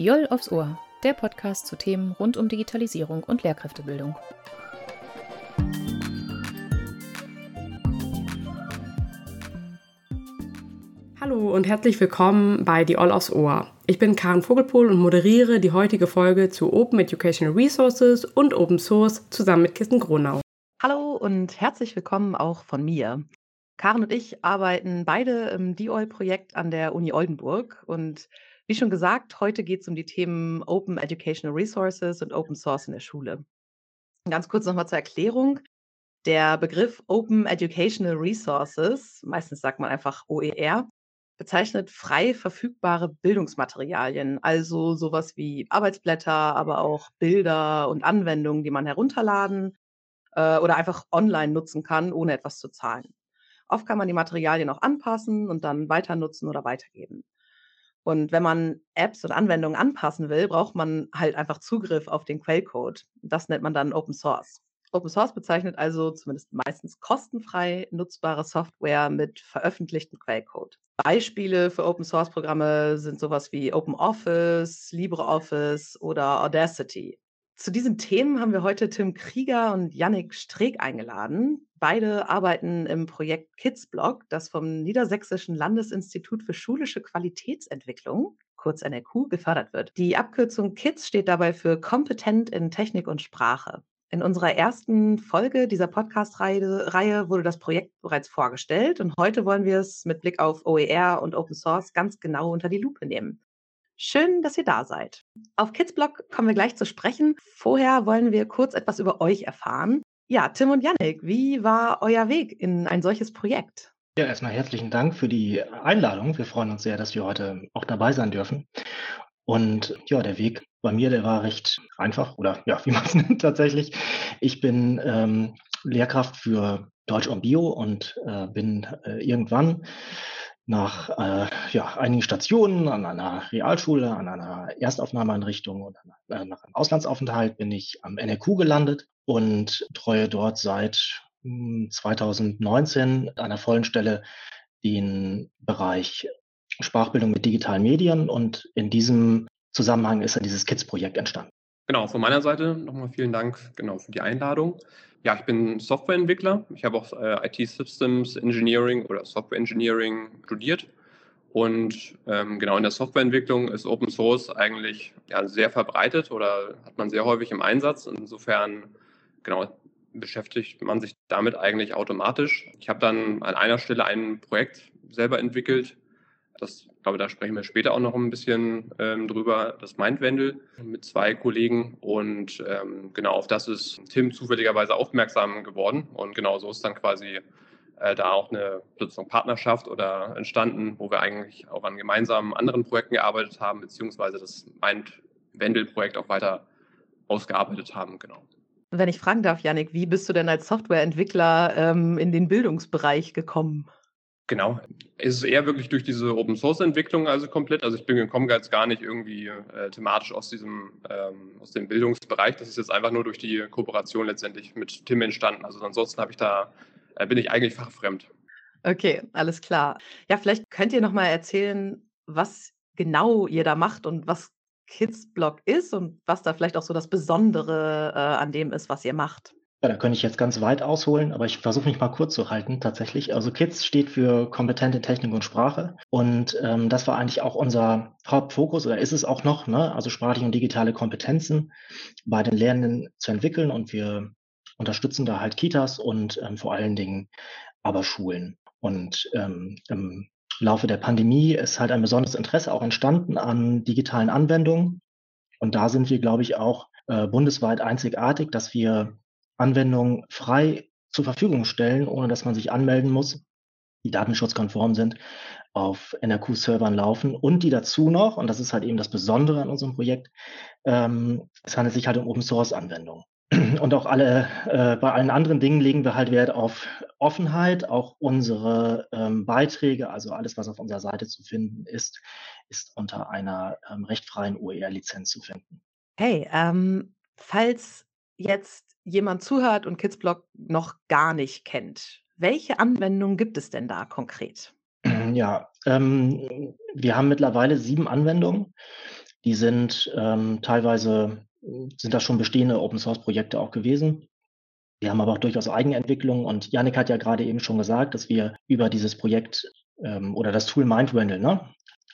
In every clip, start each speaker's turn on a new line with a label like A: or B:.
A: Die Joll aufs Ohr, der Podcast zu Themen rund um Digitalisierung und Lehrkräftebildung.
B: Hallo und herzlich willkommen bei Die All aufs Ohr. Ich bin Karen Vogelpohl und moderiere die heutige Folge zu Open Educational Resources und Open Source zusammen mit Kirsten Gronau.
C: Hallo und herzlich willkommen auch von mir. Karen und ich arbeiten beide im DIOL-Projekt an der Uni Oldenburg und wie schon gesagt, heute geht es um die Themen Open Educational Resources und Open Source in der Schule. Ganz kurz nochmal zur Erklärung. Der Begriff Open Educational Resources, meistens sagt man einfach OER, bezeichnet frei verfügbare Bildungsmaterialien, also sowas wie Arbeitsblätter, aber auch Bilder und Anwendungen, die man herunterladen äh, oder einfach online nutzen kann, ohne etwas zu zahlen. Oft kann man die Materialien auch anpassen und dann weiter nutzen oder weitergeben. Und wenn man Apps und Anwendungen anpassen will, braucht man halt einfach Zugriff auf den Quellcode. Das nennt man dann Open Source. Open Source bezeichnet also zumindest meistens kostenfrei nutzbare Software mit veröffentlichtem Quellcode. Beispiele für Open Source Programme sind sowas wie OpenOffice, LibreOffice oder Audacity. Zu diesen Themen haben wir heute Tim Krieger und Yannick Streeck eingeladen. Beide arbeiten im Projekt KidsBlog, das vom Niedersächsischen Landesinstitut für schulische Qualitätsentwicklung, kurz NRQ, gefördert wird. Die Abkürzung KIDS steht dabei für Kompetent in Technik und Sprache. In unserer ersten Folge dieser Podcast-Reihe wurde das Projekt bereits vorgestellt und heute wollen wir es mit Blick auf OER und Open Source ganz genau unter die Lupe nehmen. Schön, dass ihr da seid. Auf Kidsblog kommen wir gleich zu sprechen. Vorher wollen wir kurz etwas über euch erfahren. Ja, Tim und Yannick, wie war euer Weg in ein solches Projekt?
D: Ja, erstmal herzlichen Dank für die Einladung. Wir freuen uns sehr, dass wir heute auch dabei sein dürfen. Und ja, der Weg bei mir, der war recht einfach oder ja, wie man es nennt tatsächlich. Ich bin ähm, Lehrkraft für Deutsch und Bio und äh, bin äh, irgendwann nach äh, ja, einigen Stationen an einer Realschule, an einer Erstaufnahmeeinrichtung und äh, nach einem Auslandsaufenthalt bin ich am NRQ gelandet und treue dort seit 2019 hm, an einer vollen Stelle den Bereich Sprachbildung mit digitalen Medien und in diesem Zusammenhang ist dann dieses KIDS-Projekt entstanden.
E: Genau, von meiner Seite nochmal vielen Dank genau für die Einladung. Ja, ich bin Softwareentwickler. Ich habe auch äh, IT Systems Engineering oder Software Engineering studiert. Und ähm, genau in der Softwareentwicklung ist Open Source eigentlich ja, sehr verbreitet oder hat man sehr häufig im Einsatz. Insofern genau beschäftigt man sich damit eigentlich automatisch. Ich habe dann an einer Stelle ein Projekt selber entwickelt, das, glaube da sprechen wir später auch noch ein bisschen ähm, drüber, das Mindwendel mit zwei Kollegen. Und ähm, genau auf das ist Tim zufälligerweise aufmerksam geworden. Und genau so ist dann quasi äh, da auch eine sozusagen Partnerschaft oder entstanden, wo wir eigentlich auch an gemeinsamen anderen Projekten gearbeitet haben, beziehungsweise das Mindwendel-Projekt auch weiter ausgearbeitet haben. Genau.
C: Wenn ich fragen darf, Janik, wie bist du denn als Softwareentwickler ähm, in den Bildungsbereich gekommen?
E: Genau. Es ist eher wirklich durch diese Open Source Entwicklung also komplett. Also ich bin gekommen jetzt gar nicht irgendwie äh, thematisch aus diesem ähm, aus dem Bildungsbereich. Das ist jetzt einfach nur durch die Kooperation letztendlich mit Tim entstanden. Also ansonsten habe ich da äh, bin ich eigentlich fachfremd.
C: Okay, alles klar. Ja, vielleicht könnt ihr noch mal erzählen, was genau ihr da macht und was Kidsblog ist und was da vielleicht auch so das Besondere äh, an dem ist, was ihr macht.
D: Ja, da könnte ich jetzt ganz weit ausholen, aber ich versuche mich mal kurz zu halten tatsächlich. Also KIDS steht für kompetente Technik und Sprache und ähm, das war eigentlich auch unser Hauptfokus oder ist es auch noch, ne? also sprachliche und digitale Kompetenzen bei den Lernenden zu entwickeln und wir unterstützen da halt Kitas und ähm, vor allen Dingen aber Schulen. Und ähm, im Laufe der Pandemie ist halt ein besonderes Interesse auch entstanden an digitalen Anwendungen. Und da sind wir, glaube ich, auch äh, bundesweit einzigartig, dass wir Anwendungen frei zur Verfügung stellen, ohne dass man sich anmelden muss, die datenschutzkonform sind, auf NRQ-Servern laufen und die dazu noch, und das ist halt eben das Besondere an unserem Projekt, ähm, es handelt sich halt um Open-Source-Anwendungen. Und auch alle, äh, bei allen anderen Dingen legen wir halt Wert auf Offenheit. Auch unsere ähm, Beiträge, also alles, was auf unserer Seite zu finden ist, ist unter einer ähm, rechtfreien OER-Lizenz zu finden.
C: Hey, ähm, falls jetzt jemand zuhört und Kidsblog noch gar nicht kennt, welche Anwendungen gibt es denn da konkret?
D: Ja, ähm, wir haben mittlerweile sieben Anwendungen. Die sind ähm, teilweise, sind das schon bestehende Open-Source-Projekte auch gewesen. Wir haben aber auch durchaus Eigenentwicklungen und Yannick hat ja gerade eben schon gesagt, dass wir über dieses Projekt ähm, oder das Tool MindRandle, ne,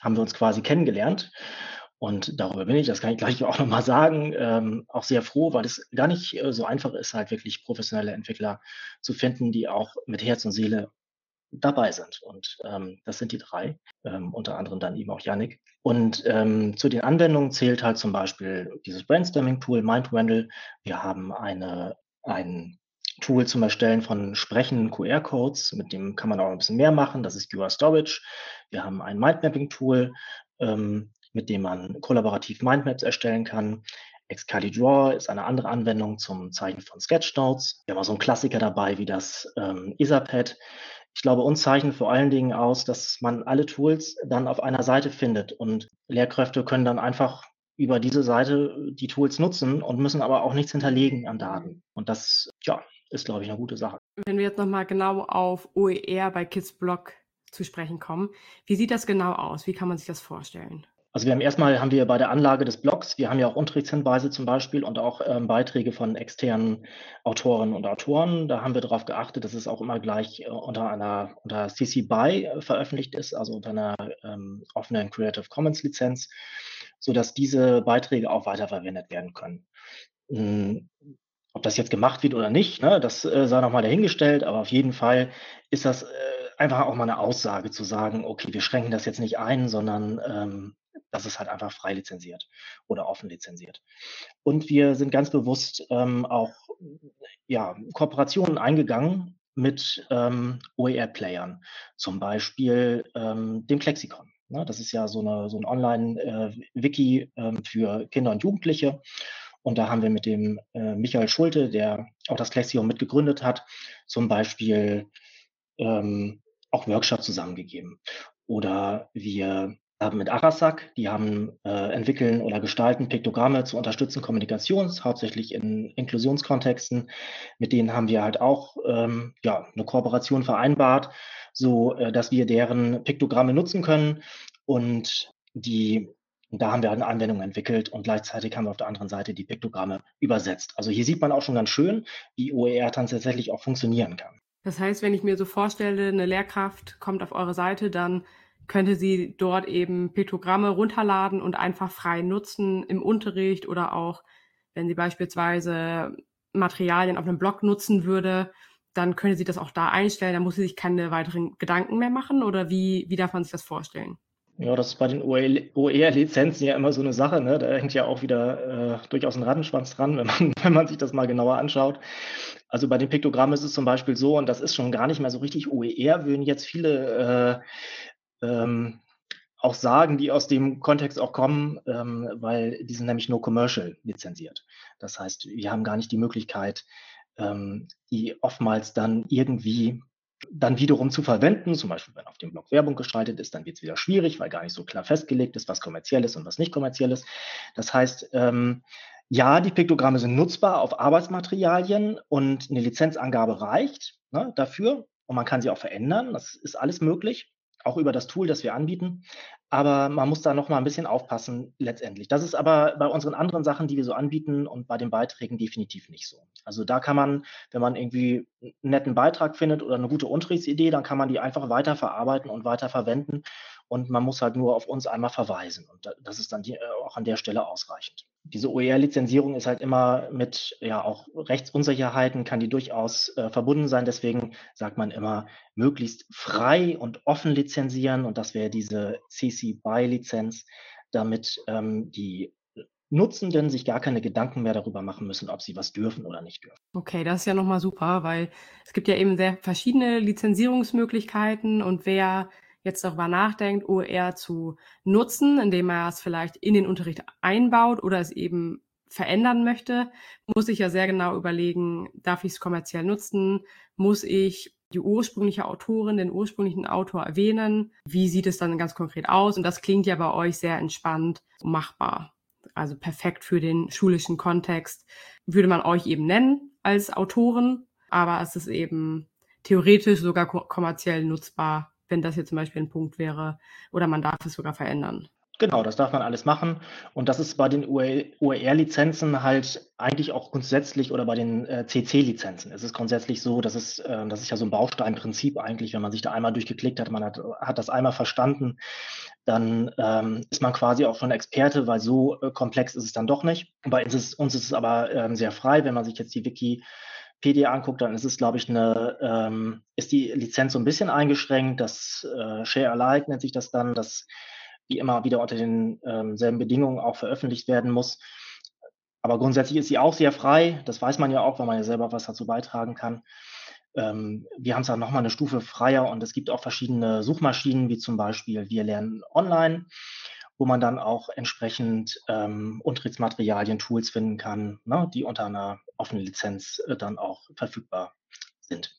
D: haben wir uns quasi kennengelernt. Und darüber bin ich, das kann ich gleich auch nochmal sagen, ähm, auch sehr froh, weil es gar nicht äh, so einfach ist, halt wirklich professionelle Entwickler zu finden, die auch mit Herz und Seele dabei sind. Und ähm, das sind die drei, ähm, unter anderem dann eben auch Yannick. Und ähm, zu den Anwendungen zählt halt zum Beispiel dieses Brainstorming-Tool MindRandle. Wir haben eine, ein Tool zum Erstellen von sprechenden QR-Codes, mit dem kann man auch ein bisschen mehr machen. Das ist QR Storage. Wir haben ein Mindmapping-Tool, ähm, mit dem man kollaborativ Mindmaps erstellen kann. Excalidraw ist eine andere Anwendung zum Zeichnen von Sketchnotes. Wir haben auch so einen Klassiker dabei wie das ähm, Etherpad. Ich glaube, uns zeichnet vor allen Dingen aus, dass man alle Tools dann auf einer Seite findet und Lehrkräfte können dann einfach über diese Seite die Tools nutzen und müssen aber auch nichts hinterlegen an Daten. Und das, ja, ist, glaube ich, eine gute Sache.
B: Wenn wir jetzt nochmal genau auf OER bei Kids Blog zu sprechen kommen, wie sieht das genau aus? Wie kann man sich das vorstellen?
D: Also wir haben erstmal haben wir bei der Anlage des Blogs, wir haben ja auch Unterrichtshinweise zum Beispiel und auch ähm, Beiträge von externen Autorinnen und Autoren. Da haben wir darauf geachtet, dass es auch immer gleich äh, unter einer unter CC BY äh, veröffentlicht ist, also unter einer ähm, offenen Creative Commons Lizenz, sodass diese Beiträge auch weiterverwendet werden können. Hm, ob das jetzt gemacht wird oder nicht, ne, das äh, sei nochmal dahingestellt, aber auf jeden Fall ist das äh, einfach auch mal eine Aussage zu sagen, okay, wir schränken das jetzt nicht ein, sondern ähm, das ist halt einfach frei lizenziert oder offen lizenziert. Und wir sind ganz bewusst ähm, auch ja, Kooperationen eingegangen mit ähm, OER-Playern, zum Beispiel ähm, dem Klexikon. Ne? Das ist ja so, eine, so ein Online-Wiki äh, ähm, für Kinder und Jugendliche. Und da haben wir mit dem äh, Michael Schulte, der auch das Klexikon mitgegründet hat, zum Beispiel ähm, auch Workshops zusammengegeben. Oder wir haben mit Arasak, die haben äh, entwickeln oder gestalten Piktogramme zu unterstützen Kommunikations, hauptsächlich in Inklusionskontexten. Mit denen haben wir halt auch ähm, ja, eine Kooperation vereinbart, so äh, dass wir deren Piktogramme nutzen können und die da haben wir eine Anwendung entwickelt und gleichzeitig haben wir auf der anderen Seite die Piktogramme übersetzt. Also hier sieht man auch schon ganz schön, wie OER dann tatsächlich auch funktionieren kann.
B: Das heißt, wenn ich mir so vorstelle, eine Lehrkraft kommt auf eure Seite, dann könnte sie dort eben Piktogramme runterladen und einfach frei nutzen im Unterricht oder auch, wenn sie beispielsweise Materialien auf einem Blog nutzen würde, dann könnte sie das auch da einstellen, dann muss sie sich keine weiteren Gedanken mehr machen oder wie, wie darf man sich das vorstellen?
D: Ja, das ist bei den OER-Lizenzen ja immer so eine Sache. Ne? Da hängt ja auch wieder äh, durchaus ein Rattenschwanz dran, wenn man, wenn man sich das mal genauer anschaut. Also bei den Piktogrammen ist es zum Beispiel so, und das ist schon gar nicht mehr so richtig OER, würden jetzt viele äh, ähm, auch sagen, die aus dem Kontext auch kommen, ähm, weil die sind nämlich nur commercial lizenziert. Das heißt, wir haben gar nicht die Möglichkeit, ähm, die oftmals dann irgendwie dann wiederum zu verwenden. Zum Beispiel, wenn auf dem Blog Werbung gestaltet ist, dann wird es wieder schwierig, weil gar nicht so klar festgelegt ist, was kommerziell ist und was nicht kommerziell ist. Das heißt, ähm, ja, die Piktogramme sind nutzbar auf Arbeitsmaterialien und eine Lizenzangabe reicht ne, dafür und man kann sie auch verändern. Das ist alles möglich auch über das Tool, das wir anbieten. Aber man muss da noch mal ein bisschen aufpassen letztendlich. Das ist aber bei unseren anderen Sachen, die wir so anbieten und bei den Beiträgen definitiv nicht so. Also da kann man, wenn man irgendwie einen netten Beitrag findet oder eine gute Unterrichtsidee, dann kann man die einfach weiter verarbeiten und weiter verwenden. Und man muss halt nur auf uns einmal verweisen. Und das ist dann die, äh, auch an der Stelle ausreichend diese OER-Lizenzierung ist halt immer mit ja auch Rechtsunsicherheiten, kann die durchaus äh, verbunden sein. Deswegen sagt man immer möglichst frei und offen lizenzieren und das wäre diese CC BY-Lizenz, damit ähm, die Nutzenden sich gar keine Gedanken mehr darüber machen müssen, ob sie was dürfen oder nicht dürfen.
B: Okay, das ist ja nochmal super, weil es gibt ja eben sehr verschiedene Lizenzierungsmöglichkeiten und wer jetzt darüber nachdenkt, OER zu nutzen, indem er es vielleicht in den Unterricht einbaut oder es eben verändern möchte, muss ich ja sehr genau überlegen, darf ich es kommerziell nutzen? Muss ich die ursprüngliche Autorin, den ursprünglichen Autor erwähnen? Wie sieht es dann ganz konkret aus? Und das klingt ja bei euch sehr entspannt machbar. Also perfekt für den schulischen Kontext. Würde man euch eben nennen als Autoren, aber es ist eben theoretisch sogar kommerziell nutzbar wenn das jetzt zum Beispiel ein Punkt wäre oder man darf es sogar verändern.
D: Genau, das darf man alles machen. Und das ist bei den OER-Lizenzen halt eigentlich auch grundsätzlich oder bei den äh, CC-Lizenzen. Es ist grundsätzlich so, dass es, äh, das ist ja so ein Bausteinprinzip eigentlich, wenn man sich da einmal durchgeklickt hat, man hat, hat das einmal verstanden, dann ähm, ist man quasi auch schon Experte, weil so äh, komplex ist es dann doch nicht. Bei uns ist, uns ist es aber ähm, sehr frei, wenn man sich jetzt die Wikipedia anguckt, dann ist es, glaube ich, eine, ähm, ist die Lizenz so ein bisschen eingeschränkt. Das äh, Share Alike nennt sich das dann, das wie immer wieder unter denselben ähm, Bedingungen auch veröffentlicht werden muss. Aber grundsätzlich ist sie auch sehr frei. Das weiß man ja auch, weil man ja selber was dazu beitragen kann. Ähm, wir haben es dann nochmal eine Stufe freier und es gibt auch verschiedene Suchmaschinen, wie zum Beispiel Wir lernen online, wo man dann auch entsprechend ähm, Unterrichtsmaterialien, Tools finden kann, ne, die unter einer offenen Lizenz äh, dann auch verfügbar sind.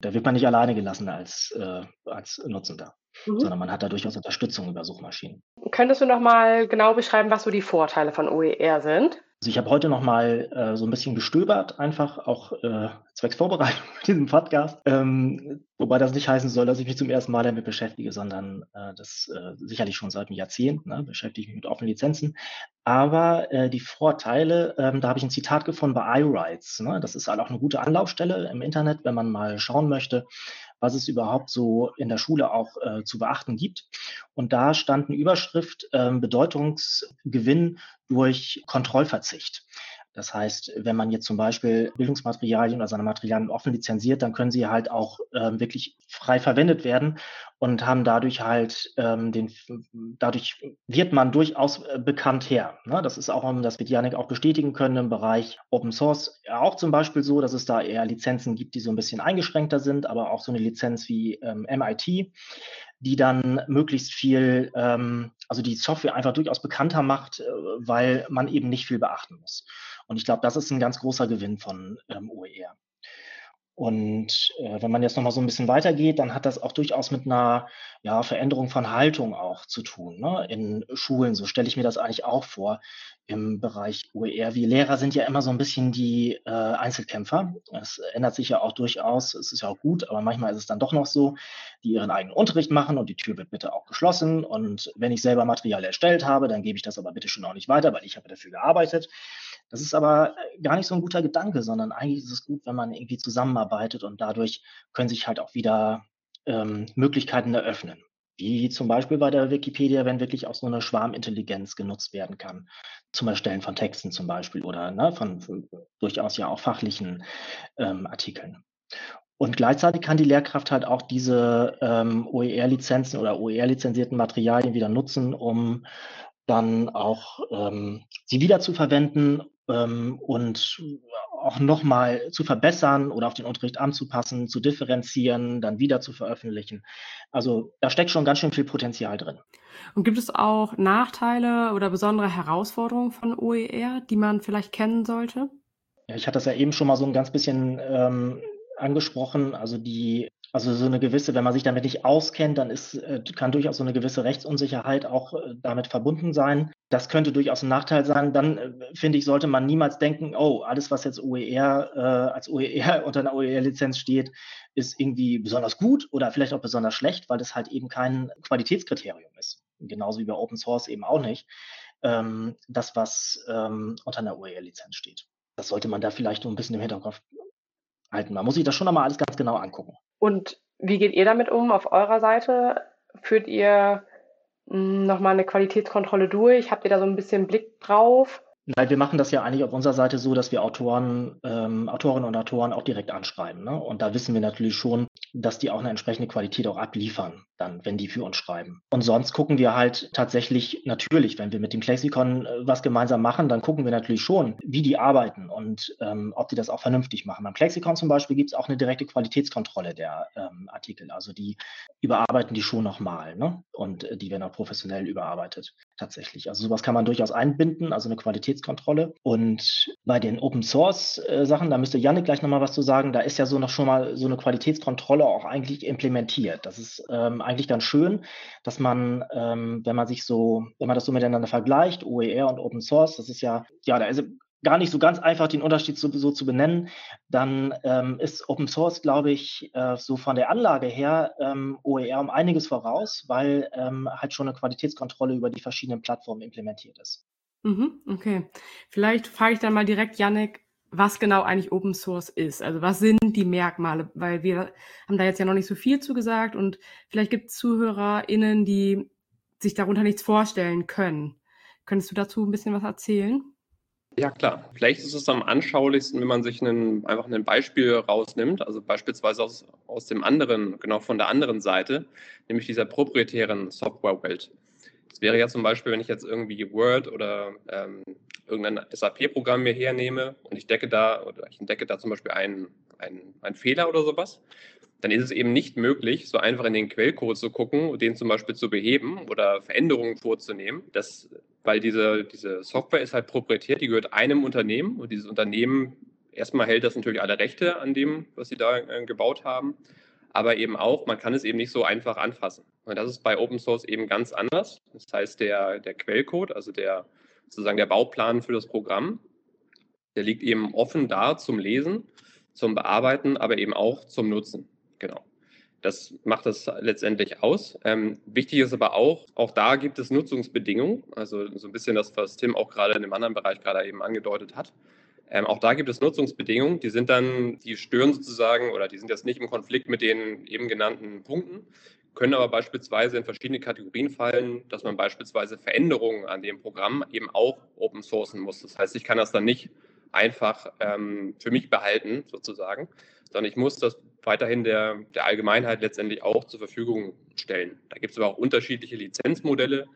D: Da wird man nicht alleine gelassen als, äh, als Nutzender mhm. sondern man hat da durchaus Unterstützung über Suchmaschinen.
B: Könntest du noch mal genau beschreiben, was so die Vorteile von OER sind?
D: Also ich habe heute noch mal äh, so ein bisschen gestöbert, einfach auch äh, zwecks Vorbereitung mit diesem Podcast. Ähm, wobei das nicht heißen soll, dass ich mich zum ersten Mal damit beschäftige, sondern äh, das äh, sicherlich schon seit einem Jahrzehnt ne, beschäftige ich mich mit offenen Lizenzen. Aber äh, die Vorteile, ähm, da habe ich ein Zitat gefunden bei iRights. Ne? Das ist halt auch eine gute Anlaufstelle im Internet, wenn man mal schauen möchte, was es überhaupt so in der Schule auch äh, zu beachten gibt. Und da stand eine Überschrift äh, Bedeutungsgewinn durch Kontrollverzicht. Das heißt, wenn man jetzt zum Beispiel Bildungsmaterialien oder seine Materialien offen lizenziert, dann können sie halt auch ähm, wirklich frei verwendet werden und haben dadurch halt ähm, den, dadurch wird man durchaus äh, bekannt her. Ne? Das ist auch, das wird Janik auch bestätigen können im Bereich Open Source auch zum Beispiel so, dass es da eher Lizenzen gibt, die so ein bisschen eingeschränkter sind, aber auch so eine Lizenz wie ähm, MIT, die dann möglichst viel, ähm, also die Software einfach durchaus bekannter macht, äh, weil man eben nicht viel beachten muss. Und ich glaube, das ist ein ganz großer Gewinn von ähm, OER. Und äh, wenn man jetzt nochmal so ein bisschen weitergeht, dann hat das auch durchaus mit einer ja, Veränderung von Haltung auch zu tun. Ne? In Schulen, so stelle ich mir das eigentlich auch vor, im Bereich OER. Wir Lehrer sind ja immer so ein bisschen die äh, Einzelkämpfer. Es ändert sich ja auch durchaus, es ist ja auch gut, aber manchmal ist es dann doch noch so, die ihren eigenen Unterricht machen und die Tür wird bitte auch geschlossen. Und wenn ich selber Material erstellt habe, dann gebe ich das aber bitte schon auch nicht weiter, weil ich habe dafür gearbeitet. Das ist aber gar nicht so ein guter Gedanke, sondern eigentlich ist es gut, wenn man irgendwie zusammenarbeitet und dadurch können sich halt auch wieder ähm, Möglichkeiten eröffnen. Wie zum Beispiel bei der Wikipedia, wenn wirklich auch so eine Schwarmintelligenz genutzt werden kann, zum Erstellen von Texten zum Beispiel oder ne, von, von durchaus ja auch fachlichen ähm, Artikeln. Und gleichzeitig kann die Lehrkraft halt auch diese ähm, OER-Lizenzen oder OER-lizenzierten Materialien wieder nutzen, um dann auch ähm, sie wieder zu verwenden ähm, und auch nochmal zu verbessern oder auf den Unterricht anzupassen, zu differenzieren, dann wieder zu veröffentlichen. Also da steckt schon ganz schön viel Potenzial drin.
B: Und gibt es auch Nachteile oder besondere Herausforderungen von OER, die man vielleicht kennen sollte?
D: Ja, ich hatte das ja eben schon mal so ein ganz bisschen ähm, angesprochen. Also die also so eine gewisse, wenn man sich damit nicht auskennt, dann ist, äh, kann durchaus so eine gewisse Rechtsunsicherheit auch äh, damit verbunden sein. Das könnte durchaus ein Nachteil sein. Dann äh, finde ich, sollte man niemals denken, oh, alles, was jetzt OER äh, als OER unter einer OER-Lizenz steht, ist irgendwie besonders gut oder vielleicht auch besonders schlecht, weil das halt eben kein Qualitätskriterium ist. Genauso wie bei Open Source eben auch nicht. Ähm, das, was ähm, unter einer OER-Lizenz steht. Das sollte man da vielleicht so ein bisschen im Hinterkopf halten. Man muss sich das schon einmal alles ganz genau angucken.
B: Und wie geht ihr damit um auf eurer Seite? Führt ihr hm, nochmal eine Qualitätskontrolle durch? Habt ihr da so ein bisschen Blick drauf?
D: Nein, wir machen das ja eigentlich auf unserer Seite so, dass wir Autoren, ähm, Autorinnen und Autoren auch direkt anschreiben. Ne? Und da wissen wir natürlich schon, dass die auch eine entsprechende Qualität auch abliefern, dann, wenn die für uns schreiben. Und sonst gucken wir halt tatsächlich natürlich, wenn wir mit dem Lexikon äh, was gemeinsam machen, dann gucken wir natürlich schon, wie die arbeiten und ähm, ob die das auch vernünftig machen. Beim Lexikon zum Beispiel gibt es auch eine direkte Qualitätskontrolle der ähm, Artikel. Also die überarbeiten die schon nochmal ne? und äh, die werden auch professionell überarbeitet tatsächlich. Also sowas kann man durchaus einbinden, also eine Qualitätskontrolle. Und bei den Open Source äh, Sachen, da müsste Janik gleich nochmal was zu sagen, da ist ja so noch schon mal so eine Qualitätskontrolle auch eigentlich implementiert. Das ist ähm, eigentlich ganz schön, dass man, ähm, wenn man sich so, wenn man das so miteinander vergleicht, OER und Open Source, das ist ja, ja, da ist gar nicht so ganz einfach, den Unterschied so, so zu benennen, dann ähm, ist Open Source, glaube ich, äh, so von der Anlage her ähm, OER um einiges voraus, weil ähm, halt schon eine Qualitätskontrolle über die verschiedenen Plattformen implementiert ist.
B: Mhm, okay. Vielleicht frage ich dann mal direkt Yannick, was genau eigentlich Open Source ist. Also was sind die Merkmale? Weil wir haben da jetzt ja noch nicht so viel zugesagt und vielleicht gibt es ZuhörerInnen, die sich darunter nichts vorstellen können. Könntest du dazu ein bisschen was erzählen?
E: Ja, klar. Vielleicht ist es am anschaulichsten, wenn man sich einen, einfach ein Beispiel rausnimmt, also beispielsweise aus, aus dem anderen, genau von der anderen Seite, nämlich dieser proprietären Softwarewelt. Das wäre ja zum Beispiel, wenn ich jetzt irgendwie Word oder ähm, irgendein SAP-Programm mir hernehme und ich decke da oder ich entdecke da zum Beispiel einen, einen, einen Fehler oder sowas, dann ist es eben nicht möglich, so einfach in den Quellcode zu gucken und den zum Beispiel zu beheben oder Veränderungen vorzunehmen. Das, weil diese, diese Software ist halt proprietär, die gehört einem Unternehmen und dieses Unternehmen erstmal hält das natürlich alle Rechte an dem, was sie da äh, gebaut haben, aber eben auch, man kann es eben nicht so einfach anfassen. Und das ist bei Open Source eben ganz anders. Das heißt, der, der Quellcode, also der sozusagen der Bauplan für das Programm, der liegt eben offen da zum Lesen, zum Bearbeiten, aber eben auch zum Nutzen. Genau. Das macht das letztendlich aus. Ähm, wichtig ist aber auch, auch da gibt es Nutzungsbedingungen. Also so ein bisschen das, was Tim auch gerade in dem anderen Bereich gerade eben angedeutet hat. Ähm, auch da gibt es Nutzungsbedingungen, die sind dann, die stören sozusagen oder die sind jetzt nicht im Konflikt mit den eben genannten Punkten, können aber beispielsweise in verschiedene Kategorien fallen, dass man beispielsweise Veränderungen an dem Programm eben auch open sourcen muss. Das heißt, ich kann das dann nicht einfach ähm, für mich behalten, sozusagen, sondern ich muss das weiterhin der, der Allgemeinheit letztendlich auch zur Verfügung stellen. Da gibt es aber auch unterschiedliche Lizenzmodelle.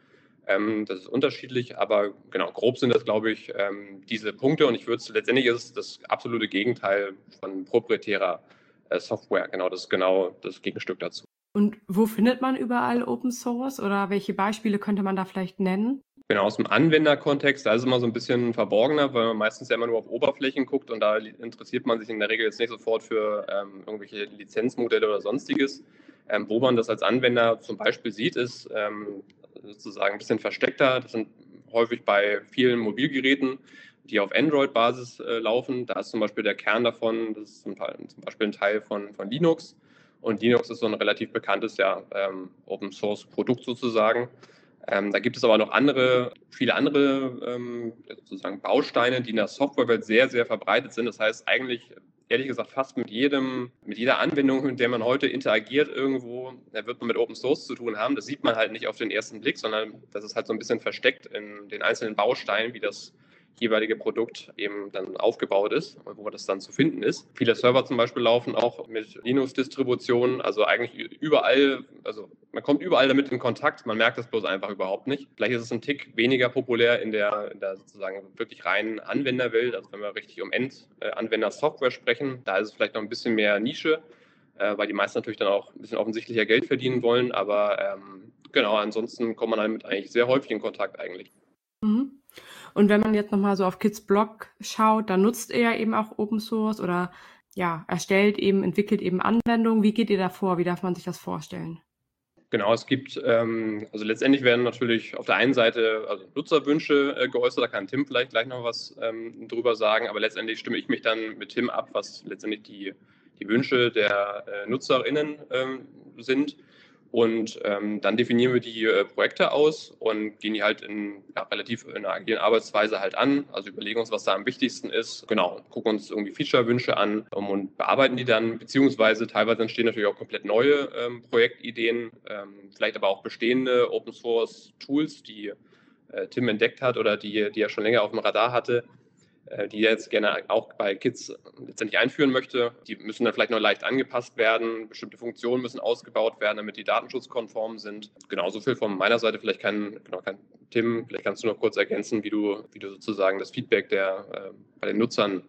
E: Ähm, das ist unterschiedlich, aber genau, grob sind das, glaube ich, ähm, diese Punkte. Und ich würde es letztendlich ist es das absolute Gegenteil von proprietärer äh, Software. Genau, das ist genau das Gegenstück dazu.
B: Und wo findet man überall Open Source oder welche Beispiele könnte man da vielleicht nennen?
E: Genau, aus dem Anwenderkontext, da ist es immer so ein bisschen verborgener, weil man meistens ja immer nur auf Oberflächen guckt und da interessiert man sich in der Regel jetzt nicht sofort für ähm, irgendwelche Lizenzmodelle oder sonstiges. Ähm, wo man das als Anwender zum Beispiel sieht, ist ähm, sozusagen ein bisschen versteckter. Das sind häufig bei vielen Mobilgeräten, die auf Android-Basis äh, laufen. Da ist zum Beispiel der Kern davon, das ist zum, Beispiel ein Teil von, von Linux. Und Linux ist so ein relativ bekanntes ja, ähm, Open-Source-Produkt sozusagen. Ähm, da gibt es aber noch andere, viele andere ähm, sozusagen Bausteine, die in der Softwarewelt sehr, sehr verbreitet sind. Das heißt eigentlich, ehrlich gesagt, fast mit jedem, mit jeder Anwendung, mit der man heute interagiert irgendwo, da wird man mit Open Source zu tun haben. Das sieht man halt nicht auf den ersten Blick, sondern das ist halt so ein bisschen versteckt in den einzelnen Bausteinen, wie das jeweilige Produkt eben dann aufgebaut ist, wo das dann zu finden ist. Viele Server zum Beispiel laufen auch mit Linux-Distributionen, also eigentlich überall, also man kommt überall damit in Kontakt, man merkt das bloß einfach überhaupt nicht. Vielleicht ist es ein Tick weniger populär in der, in der sozusagen wirklich reinen Anwenderwelt, also wenn wir richtig um Endanwender-Software sprechen, da ist es vielleicht noch ein bisschen mehr Nische, äh, weil die meisten natürlich dann auch ein bisschen offensichtlicher Geld verdienen wollen, aber ähm, genau, ansonsten kommt man damit eigentlich sehr häufig in Kontakt eigentlich.
B: Mhm. Und wenn man jetzt nochmal so auf Kids Blog schaut, dann nutzt er eben auch Open Source oder ja, erstellt eben, entwickelt eben Anwendungen. Wie geht ihr da vor? Wie darf man sich das vorstellen?
E: Genau, es gibt, ähm, also letztendlich werden natürlich auf der einen Seite also Nutzerwünsche äh, geäußert, da kann Tim vielleicht gleich noch was ähm, drüber sagen, aber letztendlich stimme ich mich dann mit Tim ab, was letztendlich die, die Wünsche der äh, NutzerInnen ähm, sind. Und ähm, dann definieren wir die äh, Projekte aus und gehen die halt in ja, relativ in einer agilen Arbeitsweise halt an. Also überlegen uns, was da am wichtigsten ist. Genau, gucken uns irgendwie Feature-Wünsche an um, und bearbeiten die dann. Beziehungsweise teilweise entstehen natürlich auch komplett neue ähm, Projektideen, ähm, vielleicht aber auch bestehende Open-Source-Tools, die äh, Tim entdeckt hat oder die, die er schon länger auf dem Radar hatte die er jetzt gerne auch bei Kids letztendlich einführen möchte. Die müssen dann vielleicht noch leicht angepasst werden. Bestimmte Funktionen müssen ausgebaut werden, damit die datenschutzkonform sind. Genauso viel von meiner Seite. Vielleicht kann, genau, kann Tim, vielleicht kannst du noch kurz ergänzen, wie du, wie du sozusagen das Feedback der, äh, bei den Nutzern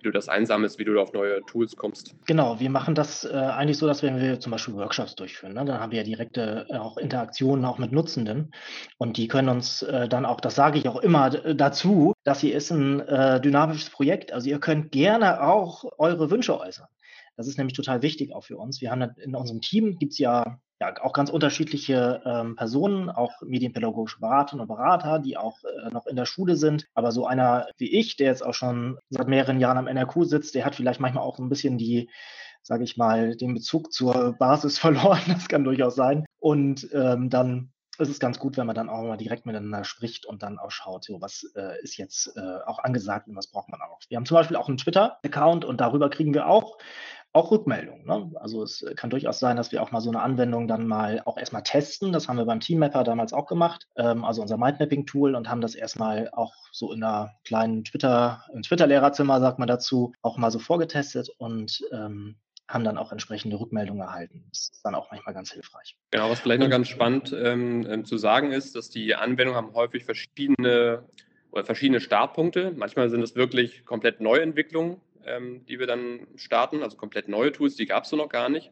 E: wie du das einsammelst, wie du auf neue Tools kommst.
D: Genau, wir machen das äh, eigentlich so, dass wenn wir zum Beispiel Workshops durchführen, ne, dann haben wir ja direkte äh, auch Interaktionen auch mit Nutzenden und die können uns äh, dann auch, das sage ich auch immer dazu, dass hier ist ein äh, dynamisches Projekt, also ihr könnt gerne auch eure Wünsche äußern. Das ist nämlich total wichtig auch für uns. Wir haben in unserem Team gibt es ja ja, auch ganz unterschiedliche ähm, Personen, auch medienpädagogische Beraterinnen und Berater, die auch äh, noch in der Schule sind. Aber so einer wie ich, der jetzt auch schon seit mehreren Jahren am NRQ sitzt, der hat vielleicht manchmal auch so ein bisschen die, sage ich mal, den Bezug zur Basis verloren. Das kann durchaus sein. Und ähm, dann ist es ganz gut, wenn man dann auch mal direkt miteinander spricht und dann auch schaut, so, was äh, ist jetzt äh, auch angesagt und was braucht man auch. Wir haben zum Beispiel auch einen Twitter-Account und darüber kriegen wir auch auch Rückmeldungen. Ne? Also es kann durchaus sein, dass wir auch mal so eine Anwendung dann mal auch erstmal testen. Das haben wir beim Teammapper damals auch gemacht, ähm, also unser Mindmapping-Tool und haben das erstmal auch so in einer kleinen Twitter, im Twitter-Lehrerzimmer, sagt man dazu, auch mal so vorgetestet und ähm, haben dann auch entsprechende Rückmeldungen erhalten. Das ist dann auch manchmal ganz hilfreich.
E: Genau, was vielleicht noch ganz spannend ähm, ähm zu sagen ist, dass die Anwendungen haben häufig verschiedene oder verschiedene Startpunkte. Manchmal sind es wirklich komplett Neuentwicklungen, ähm, die wir dann starten, also komplett neue Tools, die gab es so noch gar nicht.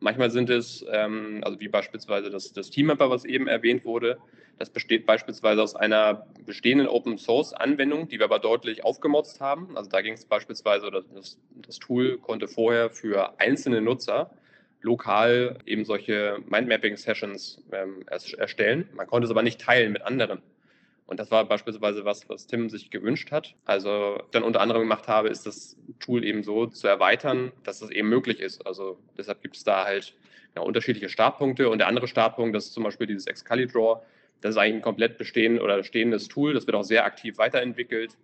E: Manchmal sind es, ähm, also wie beispielsweise das, das Teammapper, was eben erwähnt wurde, das besteht beispielsweise aus einer bestehenden Open Source Anwendung, die wir aber deutlich aufgemotzt haben. Also da ging es beispielsweise, das, das Tool konnte vorher für einzelne Nutzer lokal eben solche Mindmapping Sessions ähm, erstellen. Man konnte es aber nicht teilen mit anderen. Und das war beispielsweise was, was Tim sich gewünscht hat. Also dann unter anderem gemacht habe, ist das Tool eben so zu erweitern, dass das eben möglich ist. Also deshalb gibt es da halt ja, unterschiedliche Startpunkte. Und der andere Startpunkt, das ist zum Beispiel dieses Excalidraw. Das ist eigentlich ein komplett bestehend oder stehendes Tool. Das wird auch sehr aktiv weiterentwickelt.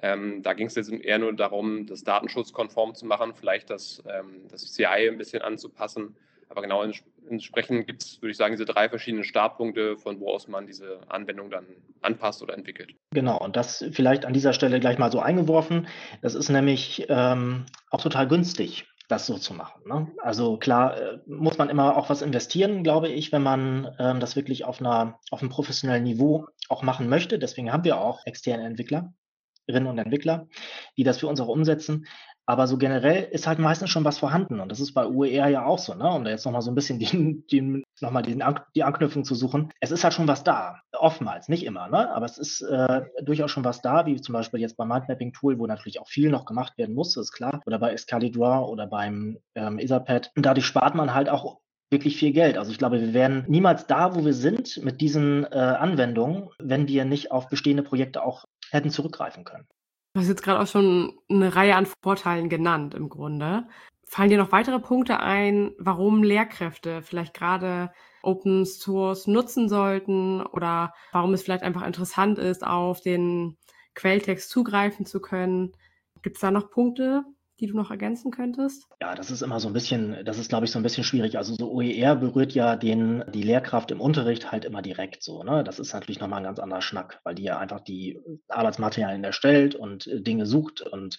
E: Ähm, da ging es jetzt eher nur darum, das datenschutzkonform zu machen, vielleicht das, ähm, das CI ein bisschen anzupassen aber genau entsprechend gibt es, würde ich sagen, diese drei verschiedenen Startpunkte, von wo aus man diese Anwendung dann anpasst oder entwickelt.
D: Genau, und das vielleicht an dieser Stelle gleich mal so eingeworfen. Das ist nämlich ähm, auch total günstig das so zu machen. Ne? Also klar äh, muss man immer auch was investieren, glaube ich, wenn man ähm, das wirklich auf, einer, auf einem professionellen Niveau auch machen möchte. Deswegen haben wir auch externe Entwicklerinnen und Entwickler, die das für uns auch umsetzen. Aber so generell ist halt meistens schon was vorhanden. Und das ist bei UER ja auch so, ne? Um da jetzt nochmal so ein bisschen den, den, nochmal den, die Anknüpfung zu suchen. Es ist halt schon was da. Oftmals, nicht immer, ne? Aber es ist äh, durchaus schon was da, wie zum Beispiel jetzt beim Mindmapping Tool, wo natürlich auch viel noch gemacht werden muss, ist klar. Oder bei Excalibur oder beim ähm, Etherpad. Und dadurch spart man halt auch wirklich viel Geld. Also ich glaube, wir wären niemals da, wo wir sind mit diesen äh, Anwendungen, wenn wir nicht auf bestehende Projekte auch hätten zurückgreifen können.
B: Du hast jetzt gerade auch schon eine Reihe an Vorteilen genannt im Grunde. Fallen dir noch weitere Punkte ein, warum Lehrkräfte vielleicht gerade Open Source nutzen sollten oder warum es vielleicht einfach interessant ist, auf den Quelltext zugreifen zu können? Gibt es da noch Punkte, die du noch ergänzen könntest?
D: Ja, das ist immer so ein bisschen, das ist, glaube ich, so ein bisschen schwierig. Also so OER berührt ja den, die Lehrkraft im Unterricht halt immer direkt so. Ne? Das ist natürlich nochmal ein ganz anderer Schnack, weil die ja einfach die Arbeitsmaterialien erstellt und äh, Dinge sucht und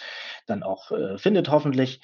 D: dann auch äh, findet hoffentlich.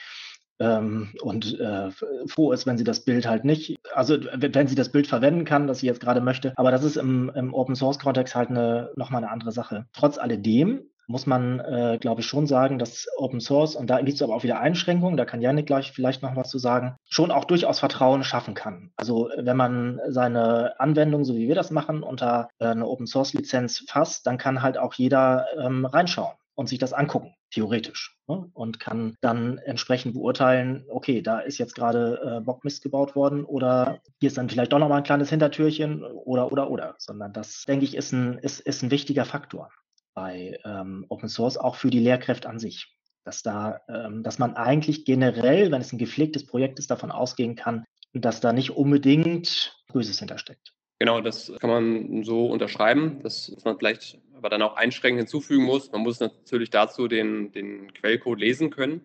D: Ähm, und äh, froh ist, wenn sie das Bild halt nicht, also wenn sie das Bild verwenden kann, das sie jetzt gerade möchte. Aber das ist im, im Open Source Kontext halt eine, nochmal eine andere Sache. Trotz alledem muss man, äh, glaube ich, schon sagen, dass Open Source, und da gibt es aber auch wieder Einschränkungen, da kann Janik gleich vielleicht noch was zu sagen, schon auch durchaus Vertrauen schaffen kann. Also wenn man seine Anwendung, so wie wir das machen, unter äh, eine Open Source Lizenz fasst, dann kann halt auch jeder ähm, reinschauen und sich das angucken, theoretisch. Ne? Und kann dann entsprechend beurteilen, okay, da ist jetzt gerade äh, Bockmist gebaut worden oder hier ist dann vielleicht doch nochmal ein kleines Hintertürchen oder, oder, oder. Sondern das, denke ich, ist ein, ist, ist ein wichtiger Faktor bei ähm, Open Source, auch für die Lehrkräfte an sich. Dass da, ähm, dass man eigentlich generell, wenn es ein gepflegtes Projekt ist, davon ausgehen kann, dass da nicht unbedingt Böses hintersteckt.
E: Genau, das kann man so unterschreiben, dass man vielleicht aber dann auch einschränkend hinzufügen muss. Man muss natürlich dazu den, den Quellcode lesen können.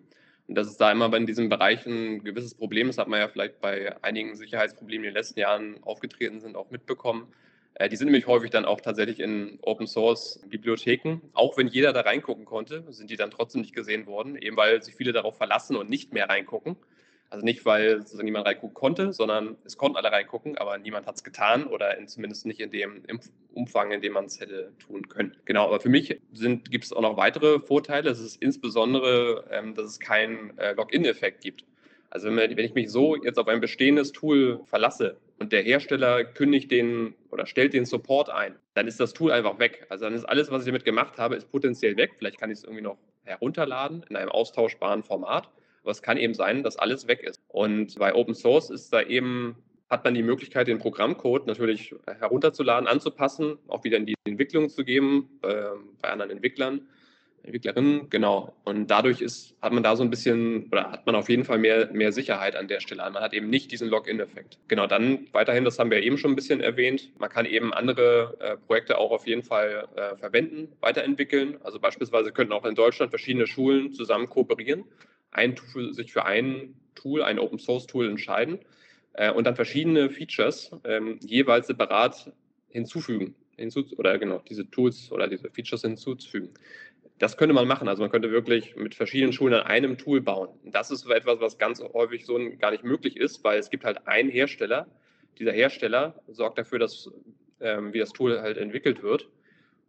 E: Und dass es da immer in diesen Bereichen ein gewisses Problem ist, hat man ja vielleicht bei einigen Sicherheitsproblemen, die in den letzten Jahren aufgetreten sind, auch mitbekommen. Äh, die sind nämlich häufig dann auch tatsächlich in Open Source Bibliotheken. Auch wenn jeder da reingucken konnte, sind die dann trotzdem nicht gesehen worden, eben weil sich viele darauf verlassen und nicht mehr reingucken. Also nicht, weil sozusagen niemand reingucken konnte, sondern es konnten alle reingucken, aber niemand hat es getan oder in, zumindest nicht in dem Umfang, in dem man es hätte tun können. Genau, aber für mich gibt es auch noch weitere Vorteile. Es ist insbesondere, ähm, dass es keinen äh, Login-Effekt gibt. Also wenn, wenn, ich mich so jetzt auf ein bestehendes Tool verlasse und der Hersteller kündigt den oder stellt den Support ein, dann ist das Tool einfach weg. Also dann ist alles, was ich damit gemacht habe, ist potenziell weg. Vielleicht kann ich es irgendwie noch herunterladen in einem austauschbaren Format. Aber es kann eben sein, dass alles weg ist. Und bei Open Source ist da eben hat man die Möglichkeit, den Programmcode natürlich herunterzuladen, anzupassen, auch wieder in die Entwicklung zu geben äh, bei anderen Entwicklern. Entwicklerinnen, genau. Und dadurch ist, hat man da so ein bisschen, oder hat man auf jeden Fall mehr, mehr Sicherheit an der Stelle. Man hat eben nicht diesen Login-Effekt. Genau, dann weiterhin, das haben wir eben schon ein bisschen erwähnt, man kann eben andere äh, Projekte auch auf jeden Fall äh, verwenden, weiterentwickeln. Also beispielsweise könnten auch in Deutschland verschiedene Schulen zusammen kooperieren, ein sich für ein Tool, ein Open-Source-Tool entscheiden äh, und dann verschiedene Features ähm, jeweils separat hinzufügen. Hinzu, oder genau, diese Tools oder diese Features hinzuzufügen. Das könnte man machen. Also man könnte wirklich mit verschiedenen Schulen an einem Tool bauen. Das ist etwas, was ganz häufig so gar nicht möglich ist, weil es gibt halt einen Hersteller. Dieser Hersteller sorgt dafür, dass ähm, wie das Tool halt entwickelt wird.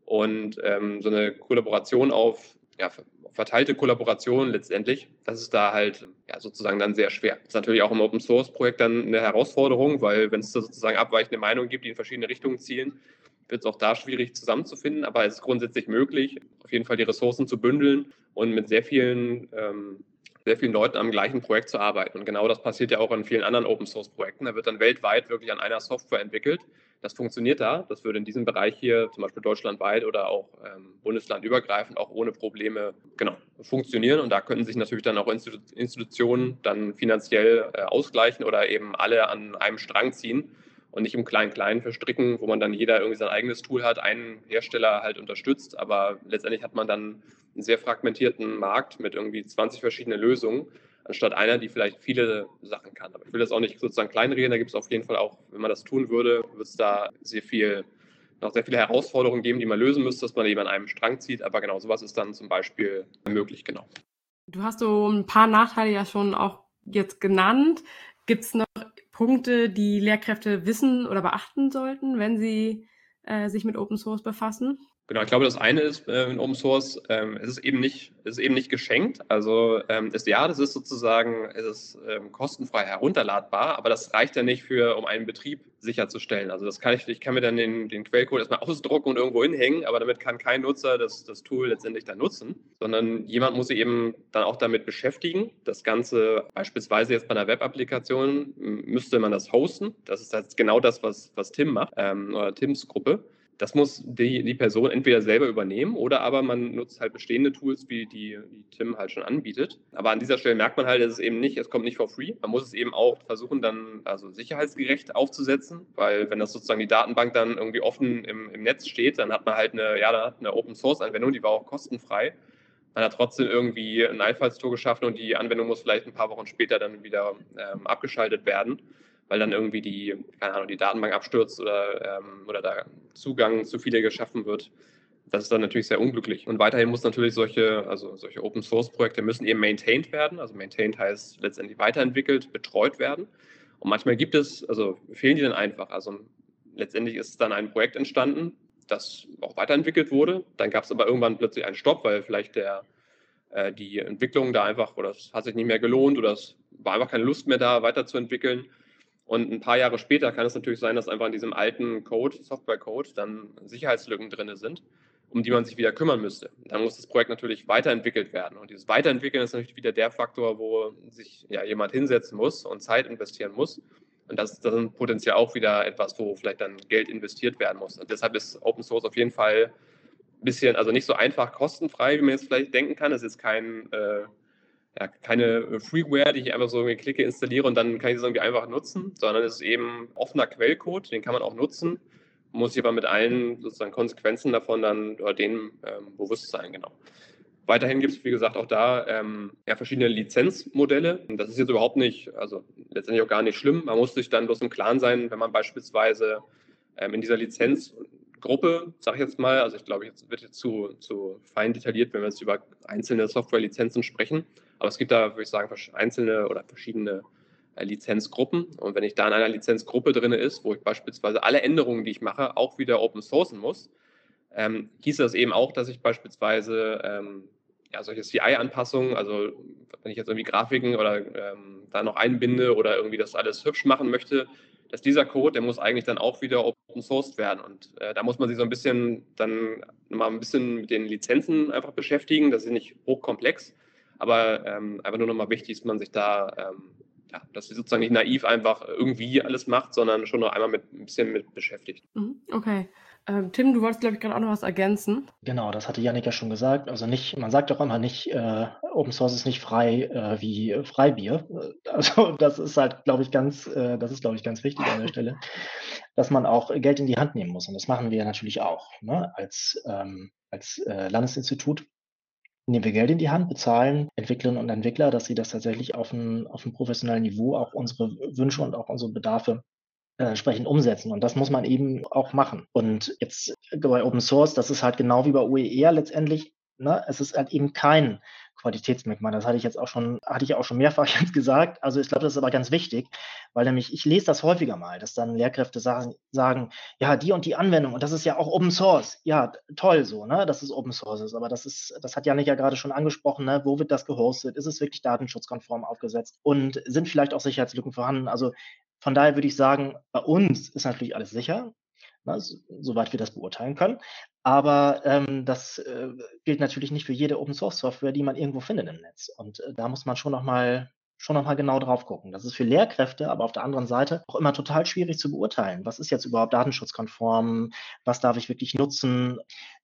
E: Und ähm, so eine Kollaboration auf ja, verteilte Kollaboration letztendlich, das ist da halt ja, sozusagen dann sehr schwer. Das ist natürlich auch im Open Source Projekt dann eine Herausforderung, weil wenn es da sozusagen abweichende Meinungen gibt, die in verschiedene Richtungen zielen, wird es auch da schwierig zusammenzufinden, aber es ist grundsätzlich möglich, auf jeden Fall die Ressourcen zu bündeln und mit sehr vielen, ähm, sehr vielen Leuten am gleichen Projekt zu arbeiten. Und genau das passiert ja auch in vielen anderen Open Source Projekten. Da wird dann weltweit wirklich an einer Software entwickelt. Das funktioniert da. Das würde in diesem Bereich hier, zum Beispiel deutschlandweit oder auch ähm, bundeslandübergreifend, auch ohne Probleme genau, funktionieren. Und da könnten sich natürlich dann auch Institu Institutionen dann finanziell äh, ausgleichen oder eben alle an einem Strang ziehen und nicht im Klein-Klein verstricken, wo man dann jeder irgendwie sein eigenes Tool hat, einen Hersteller halt unterstützt, aber letztendlich hat man dann einen sehr fragmentierten Markt mit irgendwie 20 verschiedenen Lösungen, anstatt einer, die vielleicht viele Sachen kann. Aber ich will das auch nicht sozusagen kleinreden, da gibt es auf jeden Fall auch, wenn man das tun würde, wird es da sehr viel noch sehr viele Herausforderungen geben, die man lösen müsste, dass man eben an einem Strang zieht. Aber genau, sowas ist dann zum Beispiel möglich, genau.
B: Du hast so ein paar Nachteile ja schon auch jetzt genannt. Gibt es noch Punkte, die Lehrkräfte wissen oder beachten sollten, wenn sie äh, sich mit Open Source befassen?
E: Genau, ich glaube, das eine ist äh, in Open Source, ähm, es ist eben nicht, es ist eben nicht geschenkt. Also ähm, ist, ja, das ist sozusagen, es ist ähm, kostenfrei herunterladbar, aber das reicht ja nicht für, um einen Betrieb sicherzustellen. Also das kann ich, ich kann mir dann den, den Quellcode erstmal ausdrucken und irgendwo hinhängen, aber damit kann kein Nutzer das, das Tool letztendlich dann nutzen, sondern jemand muss sich eben dann auch damit beschäftigen. Das Ganze beispielsweise jetzt bei einer Web-Applikation müsste man das hosten. Das ist jetzt genau das, was, was Tim macht ähm, oder Tims Gruppe. Das muss die, die Person entweder selber übernehmen oder aber man nutzt halt bestehende Tools, wie die, die Tim halt schon anbietet. Aber an dieser Stelle merkt man halt, dass es eben nicht, es kommt nicht for free. Man muss es eben auch versuchen, dann also sicherheitsgerecht aufzusetzen, weil wenn das sozusagen die Datenbank dann irgendwie offen im, im Netz steht, dann hat man halt eine, ja, dann hat eine Open Source Anwendung, die war auch kostenfrei. Man hat trotzdem irgendwie ein Einfallstor geschaffen und die Anwendung muss vielleicht ein paar Wochen später dann wieder ähm, abgeschaltet werden weil dann irgendwie die, keine Ahnung, die Datenbank abstürzt oder, ähm, oder da Zugang zu viele geschaffen wird. Das ist dann natürlich sehr unglücklich. Und weiterhin muss natürlich solche, also solche Open Source Projekte müssen eben maintained werden. Also maintained heißt letztendlich weiterentwickelt, betreut werden. Und manchmal gibt es, also fehlen die dann einfach. Also letztendlich ist dann ein Projekt entstanden, das auch weiterentwickelt wurde. Dann gab es aber irgendwann plötzlich einen Stopp, weil vielleicht der, äh, die Entwicklung da einfach, oder es hat sich nicht mehr gelohnt oder es war einfach keine Lust mehr da, weiterzuentwickeln. Und ein paar Jahre später kann es natürlich sein, dass einfach in diesem alten Code, Software-Code, dann Sicherheitslücken drin sind, um die man sich wieder kümmern müsste. Dann muss das Projekt natürlich weiterentwickelt werden. Und dieses Weiterentwickeln ist natürlich wieder der Faktor, wo sich ja jemand hinsetzen muss und Zeit investieren muss. Und das, das ist potenziell auch wieder etwas, wo vielleicht dann Geld investiert werden muss. Und deshalb ist Open Source auf jeden Fall ein bisschen, also nicht so einfach kostenfrei, wie man jetzt vielleicht denken kann. Es ist kein äh, ja, keine Freeware, die ich einfach so irgendwie klicke, installiere und dann kann ich das irgendwie einfach nutzen, sondern es ist eben offener Quellcode, den kann man auch nutzen, muss sich aber mit allen sozusagen Konsequenzen davon dann oder denen ähm, bewusst sein, genau. Weiterhin gibt es, wie gesagt, auch da ähm, ja, verschiedene Lizenzmodelle. Das ist jetzt überhaupt nicht, also letztendlich auch gar nicht schlimm. Man muss sich dann bloß im Klaren sein, wenn man beispielsweise ähm, in dieser Lizenzgruppe, sage ich jetzt mal, also ich glaube, jetzt wird jetzt zu, zu fein detailliert, wenn wir jetzt über einzelne Softwarelizenzen sprechen, aber es gibt da, würde ich sagen, einzelne oder verschiedene äh, Lizenzgruppen. Und wenn ich da in einer Lizenzgruppe drin ist, wo ich beispielsweise alle Änderungen, die ich mache, auch wieder open sourcen muss, ähm, hieß das eben auch, dass ich beispielsweise ähm, ja, solche CI-Anpassungen, also wenn ich jetzt irgendwie Grafiken oder ähm, da noch einbinde oder irgendwie das alles hübsch machen möchte, dass dieser Code, der muss eigentlich dann auch wieder open sourced werden. Und äh, da muss man sich so ein bisschen dann mal ein bisschen mit den Lizenzen einfach beschäftigen. Das ist nicht hochkomplex. Aber ähm, einfach nur nochmal wichtig, dass man sich da ähm, ja, dass sie sozusagen nicht naiv einfach irgendwie alles macht, sondern schon noch einmal mit ein bisschen mit beschäftigt.
B: Mhm, okay. Ähm, Tim, du wolltest, glaube ich, gerade auch noch was ergänzen.
D: Genau, das hatte Janik ja schon gesagt. Also nicht, man sagt doch immer nicht, äh, Open Source ist nicht frei äh, wie Freibier. Also das ist halt, glaube ich, ganz, äh, das ist, glaube ich, ganz wichtig an der Stelle, dass man auch Geld in die Hand nehmen muss. Und das machen wir natürlich auch ne? als, ähm, als äh, Landesinstitut nehmen wir Geld in die Hand, bezahlen Entwicklerinnen und Entwickler, dass sie das tatsächlich auf einem auf professionellen Niveau auch unsere Wünsche und auch unsere Bedarfe äh, entsprechend umsetzen. Und das muss man eben auch machen. Und jetzt bei Open Source, das ist halt genau wie bei OER letztendlich, ne, es ist halt eben kein Qualitätsmerkmal. Das hatte ich jetzt auch schon, hatte ich auch schon mehrfach jetzt gesagt. Also ich glaube, das ist aber ganz wichtig, weil nämlich ich lese das häufiger mal, dass dann Lehrkräfte sagen, sagen, ja, die und die Anwendung, und das ist ja auch Open Source. Ja, toll so, ne, dass es Open Source ist. Aber das ist, das hat Janik ja gerade schon angesprochen, ne, wo wird das gehostet? Ist es wirklich datenschutzkonform aufgesetzt? Und sind vielleicht auch Sicherheitslücken vorhanden? Also von daher würde ich sagen, bei uns ist natürlich alles sicher ne, soweit wir das beurteilen können. Aber ähm, das äh, gilt natürlich nicht für jede Open Source Software, die man irgendwo findet im Netz. Und äh, da muss man schon nochmal schon noch mal genau drauf gucken. Das ist für Lehrkräfte, aber auf der anderen Seite auch immer total schwierig zu beurteilen. Was ist jetzt überhaupt datenschutzkonform? Was darf ich wirklich nutzen?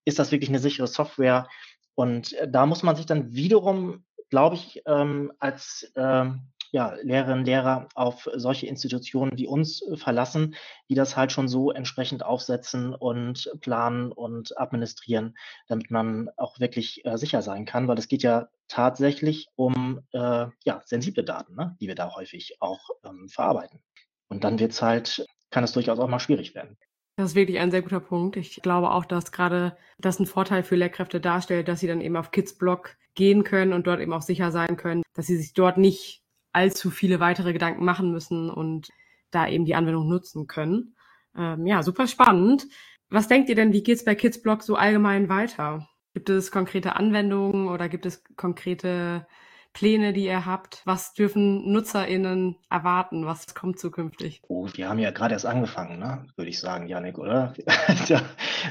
D: Ist das wirklich eine sichere Software? Und äh, da muss man sich dann wiederum, glaube ich, ähm, als ähm, ja, Lehrerinnen, Lehrer auf solche Institutionen wie uns äh, verlassen, die das halt schon so entsprechend aufsetzen und planen und administrieren, damit man auch wirklich äh, sicher sein kann, weil es geht ja tatsächlich um äh, ja, sensible Daten, ne, die wir da häufig auch ähm, verarbeiten. Und dann wird es halt, kann es durchaus auch mal schwierig werden.
B: Das ist wirklich ein sehr guter Punkt. Ich glaube auch, dass gerade das ein Vorteil für Lehrkräfte darstellt, dass sie dann eben auf Kids-Blog gehen können und dort eben auch sicher sein können, dass sie sich dort nicht allzu viele weitere Gedanken machen müssen und da eben die Anwendung nutzen können. Ähm, ja, super spannend. Was denkt ihr denn, wie geht's bei Kidsblog so allgemein weiter? Gibt es konkrete Anwendungen oder gibt es konkrete Pläne, die ihr habt? Was dürfen NutzerInnen erwarten? Was kommt zukünftig?
D: Oh, wir haben ja gerade erst angefangen, ne? würde ich sagen, Janik, oder? da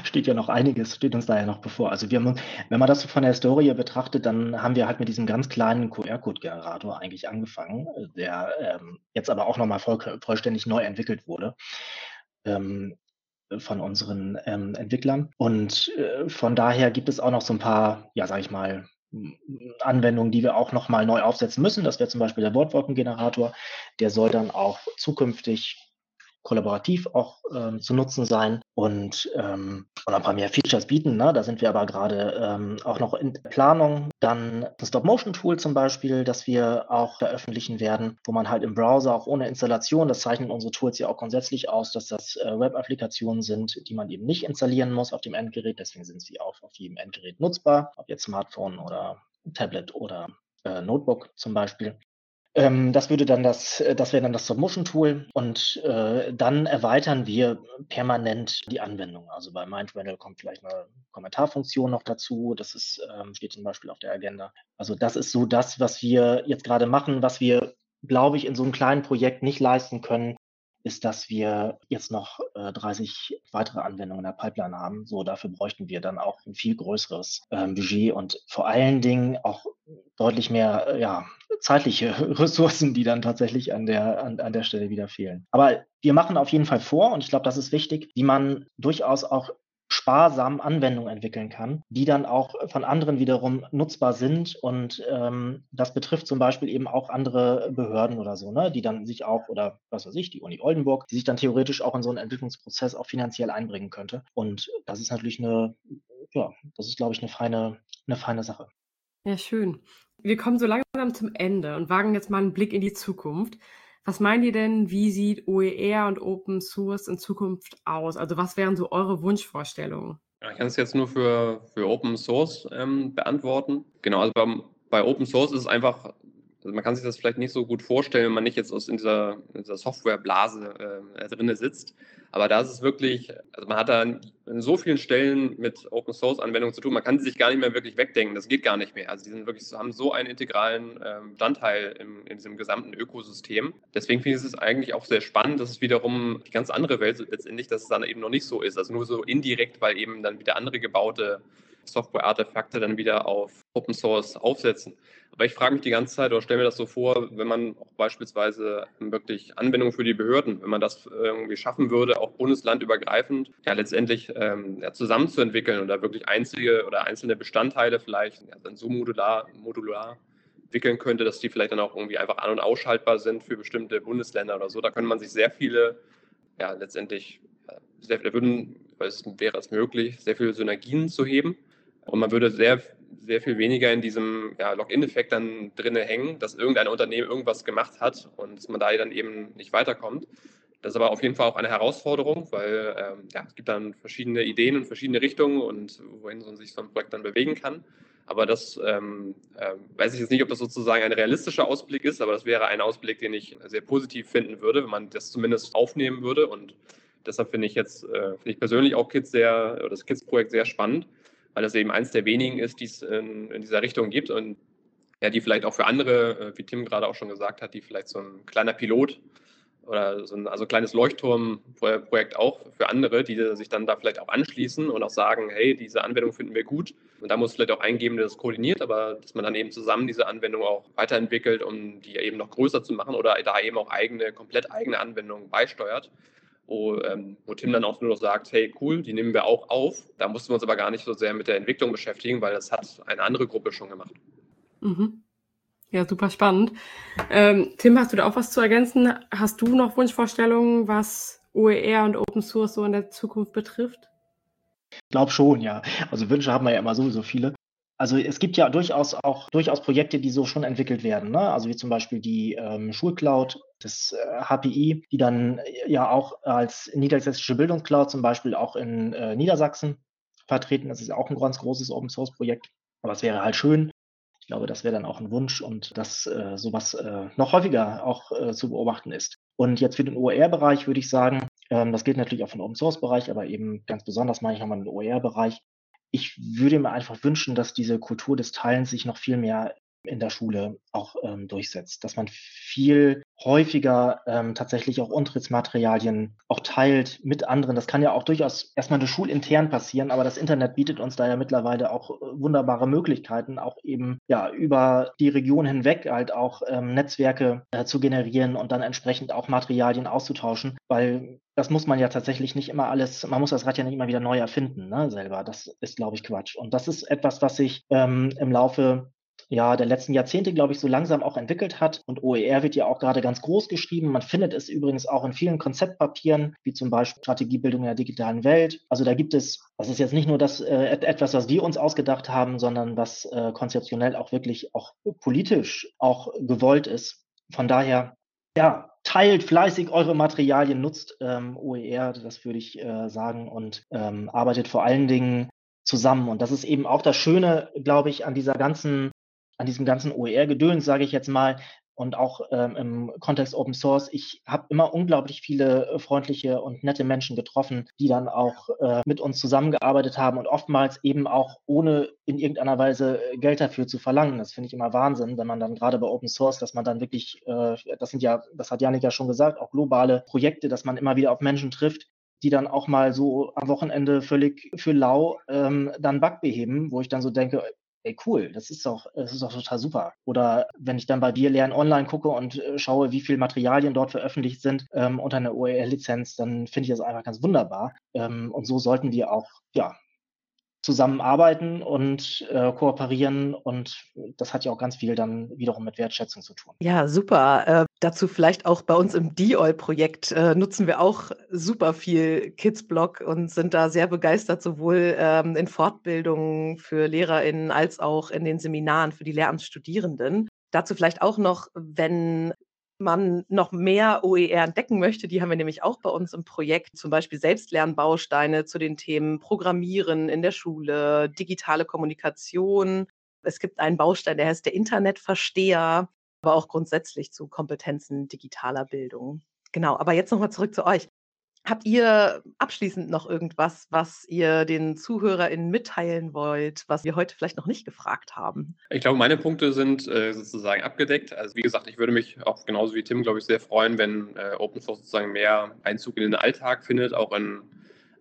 D: steht ja noch einiges, steht uns da ja noch bevor. Also wir haben, wenn man das von der Historie betrachtet, dann haben wir halt mit diesem ganz kleinen QR-Code-Generator eigentlich angefangen, der ähm, jetzt aber auch nochmal voll, vollständig neu entwickelt wurde. Ähm, von unseren ähm, Entwicklern. Und äh, von daher gibt es auch noch so ein paar, ja, sag ich mal, Anwendungen, die wir auch nochmal neu aufsetzen müssen. Das wäre zum Beispiel der Wortwolkengenerator. Der soll dann auch zukünftig kollaborativ auch ähm, zu nutzen sein und, ähm, und ein paar mehr Features bieten. Ne? Da sind wir aber gerade ähm, auch noch in Planung. Dann ein Stop-Motion-Tool zum Beispiel, das wir auch veröffentlichen werden, wo man halt im Browser auch ohne Installation, das zeichnen unsere Tools ja auch grundsätzlich aus, dass das äh, Web-Applikationen sind, die man eben nicht installieren muss auf dem Endgerät. Deswegen sind sie auch auf jedem Endgerät nutzbar, ob jetzt Smartphone oder Tablet oder äh, Notebook zum Beispiel. Ähm, das würde dann das, äh, das wäre dann das Submotion-Tool und äh, dann erweitern wir permanent die Anwendung. Also bei MindRandle kommt vielleicht eine Kommentarfunktion noch dazu. Das ist, ähm, steht zum Beispiel auf der Agenda. Also das ist so das, was wir jetzt gerade machen, was wir, glaube ich, in so einem kleinen Projekt nicht leisten können, ist, dass wir jetzt noch äh, 30 weitere Anwendungen in der Pipeline haben. So, dafür bräuchten wir dann auch ein viel größeres ähm, Budget und vor allen Dingen auch deutlich mehr äh, ja, zeitliche Ressourcen, die dann tatsächlich an der, an, an der Stelle wieder fehlen. Aber wir machen auf jeden Fall vor, und ich glaube, das ist wichtig, wie man durchaus auch sparsam Anwendungen entwickeln kann, die dann auch von anderen wiederum nutzbar sind. Und ähm, das betrifft zum Beispiel eben auch andere Behörden oder so, ne, die dann sich auch, oder was weiß ich, die Uni Oldenburg, die sich dann theoretisch auch in so einen Entwicklungsprozess auch finanziell einbringen könnte. Und das ist natürlich eine, ja, das ist, glaube ich, eine feine, eine feine Sache.
B: Ja, schön. Wir kommen so langsam zum Ende und wagen jetzt mal einen Blick in die Zukunft. Was meint ihr denn, wie sieht OER und Open Source in Zukunft aus? Also was wären so eure Wunschvorstellungen?
E: Ja, ich kann es jetzt nur für, für Open Source ähm, beantworten. Genau, also beim, bei Open Source ist es einfach also man kann sich das vielleicht nicht so gut vorstellen, wenn man nicht jetzt aus in dieser, in dieser Softwareblase äh, drinne sitzt. Aber da ist es wirklich, also man hat da an so vielen Stellen mit Open Source Anwendungen zu tun, man kann sie sich gar nicht mehr wirklich wegdenken. Das geht gar nicht mehr. Also die sind wirklich, haben so einen integralen ähm, Bestandteil im, in diesem gesamten Ökosystem. Deswegen finde ich es eigentlich auch sehr spannend, dass es wiederum die ganz andere Welt letztendlich, dass es dann eben noch nicht so ist. Also nur so indirekt, weil eben dann wieder andere gebaute Software-Artefakte dann wieder auf Open Source aufsetzen. Aber ich frage mich die ganze Zeit oder stelle mir das so vor, wenn man auch beispielsweise wirklich Anwendungen für die Behörden, wenn man das irgendwie schaffen würde, auch bundeslandübergreifend, ja letztendlich ähm, ja, zusammenzuentwickeln und da wirklich einzige oder einzelne Bestandteile vielleicht ja, dann so modular, modular entwickeln könnte, dass die vielleicht dann auch irgendwie einfach an- und ausschaltbar sind für bestimmte Bundesländer oder so. Da könnte man sich sehr viele, ja letztendlich, sehr, da würden, es wäre es möglich, sehr viele Synergien zu heben. Und man würde sehr, sehr viel weniger in diesem ja, Login-Effekt dann drin hängen, dass irgendein Unternehmen irgendwas gemacht hat und dass man da dann eben nicht weiterkommt. Das ist aber auf jeden Fall auch eine Herausforderung, weil ähm, ja, es gibt dann verschiedene Ideen und verschiedene Richtungen und wohin man sich so ein Projekt dann bewegen kann. Aber das ähm, äh, weiß ich jetzt nicht, ob das sozusagen ein realistischer Ausblick ist, aber das wäre ein Ausblick, den ich sehr positiv finden würde, wenn man das zumindest aufnehmen würde. Und deshalb finde ich jetzt, äh, finde ich persönlich auch Kids sehr, oder das Kids-Projekt sehr spannend weil das eben eins der wenigen ist, die es in, in dieser Richtung gibt und ja, die vielleicht auch für andere, äh, wie Tim gerade auch schon gesagt hat, die vielleicht so ein kleiner Pilot oder so ein also kleines Leuchtturmprojekt auch für andere, die sich dann da vielleicht auch anschließen und auch sagen, hey, diese Anwendung finden wir gut. Und da muss vielleicht auch eingeben, der das koordiniert, aber dass man dann eben zusammen diese Anwendung auch weiterentwickelt, um die eben noch größer zu machen oder da eben auch eigene, komplett eigene Anwendungen beisteuert wo, ähm, wo Tim dann auch nur noch sagt, hey cool, die nehmen wir auch auf. Da mussten wir uns aber gar nicht so sehr mit der Entwicklung beschäftigen, weil das hat eine andere Gruppe schon gemacht.
B: Mhm. Ja, super spannend. Ähm, Tim, hast du da auch was zu ergänzen? Hast du noch Wunschvorstellungen, was OER und Open Source so in der Zukunft betrifft?
D: Ich glaube schon, ja. Also Wünsche haben wir ja immer sowieso viele. Also es gibt ja durchaus auch durchaus Projekte, die so schon entwickelt werden. Ne? Also wie zum Beispiel die ähm, Schulcloud des äh, HPI, die dann äh, ja auch als niedersächsische Bildungscloud zum Beispiel auch in äh, Niedersachsen vertreten. Das ist auch ein ganz großes Open Source Projekt. Aber es wäre halt schön. Ich glaube, das wäre dann auch ein Wunsch und dass äh, sowas äh, noch häufiger auch äh, zu beobachten ist. Und jetzt für den OER-Bereich würde ich sagen, ähm, das gilt natürlich auch für den Open Source-Bereich, aber eben ganz besonders meine ich nochmal den OER-Bereich, ich würde mir einfach wünschen, dass diese Kultur des Teilens sich noch viel mehr in der Schule auch ähm, durchsetzt, dass man viel häufiger ähm, tatsächlich auch Unterrichtsmaterialien auch teilt mit anderen. Das kann ja auch durchaus erstmal eine schulintern passieren, aber das Internet bietet uns da ja mittlerweile auch äh, wunderbare Möglichkeiten, auch eben ja über die Region hinweg halt auch ähm, Netzwerke äh, zu generieren und dann entsprechend auch Materialien auszutauschen, weil das muss man ja tatsächlich nicht immer alles, man muss das Rad ja nicht immer wieder neu erfinden, ne, selber. Das ist, glaube ich, Quatsch. Und das ist etwas, was sich ähm, im Laufe ja, der letzten Jahrzehnte, glaube ich, so langsam auch entwickelt hat. Und OER wird ja auch gerade ganz groß geschrieben. Man findet es übrigens auch in vielen Konzeptpapieren, wie zum Beispiel Strategiebildung in der digitalen Welt. Also da gibt es, das ist jetzt nicht nur das äh, etwas, was wir uns ausgedacht haben, sondern was äh, konzeptionell auch wirklich auch politisch auch gewollt ist. Von daher, ja, teilt fleißig eure Materialien, nutzt ähm, OER, das würde ich äh, sagen, und ähm, arbeitet vor allen Dingen zusammen. Und das ist eben auch das Schöne, glaube ich, an dieser ganzen an diesem ganzen OER-Gedöns, sage ich jetzt mal, und auch ähm, im Kontext Open Source. Ich habe immer unglaublich viele äh, freundliche und nette Menschen getroffen, die dann auch äh, mit uns zusammengearbeitet haben und oftmals eben auch ohne in irgendeiner Weise äh, Geld dafür zu verlangen. Das finde ich immer Wahnsinn, wenn man dann gerade bei Open Source, dass man dann wirklich, äh, das sind ja, das hat Janik ja schon gesagt, auch globale Projekte, dass man immer wieder auf Menschen trifft, die dann auch mal so am Wochenende völlig für lau ähm, dann Bug beheben, wo ich dann so denke, ey cool, das ist doch, das ist doch total super. Oder wenn ich dann bei dir lernen online gucke und äh, schaue, wie viele Materialien dort veröffentlicht sind ähm, unter einer OER-Lizenz, dann finde ich das einfach ganz wunderbar. Ähm, und so sollten wir auch, ja, zusammenarbeiten und äh, kooperieren und das hat ja auch ganz viel dann wiederum mit Wertschätzung zu tun.
C: Ja, super. Äh, dazu vielleicht auch bei uns im DOL-Projekt äh, nutzen wir auch super viel Kids-Blog und sind da sehr begeistert, sowohl ähm, in Fortbildungen für LehrerInnen als auch in den Seminaren für die Lehramtsstudierenden. Dazu vielleicht auch noch, wenn man noch mehr OER entdecken möchte, die haben wir nämlich auch bei uns im Projekt, zum Beispiel Selbstlernbausteine zu den Themen Programmieren in der Schule, digitale Kommunikation. Es gibt einen Baustein, der heißt der Internetversteher, aber auch grundsätzlich zu Kompetenzen digitaler Bildung. Genau, aber jetzt nochmal zurück zu euch. Habt ihr abschließend noch irgendwas, was ihr den ZuhörerInnen mitteilen wollt, was wir heute vielleicht noch nicht gefragt haben?
E: Ich glaube, meine Punkte sind äh, sozusagen abgedeckt. Also wie gesagt, ich würde mich auch genauso wie Tim, glaube ich, sehr freuen, wenn äh, Open Source sozusagen mehr Einzug in den Alltag findet, auch in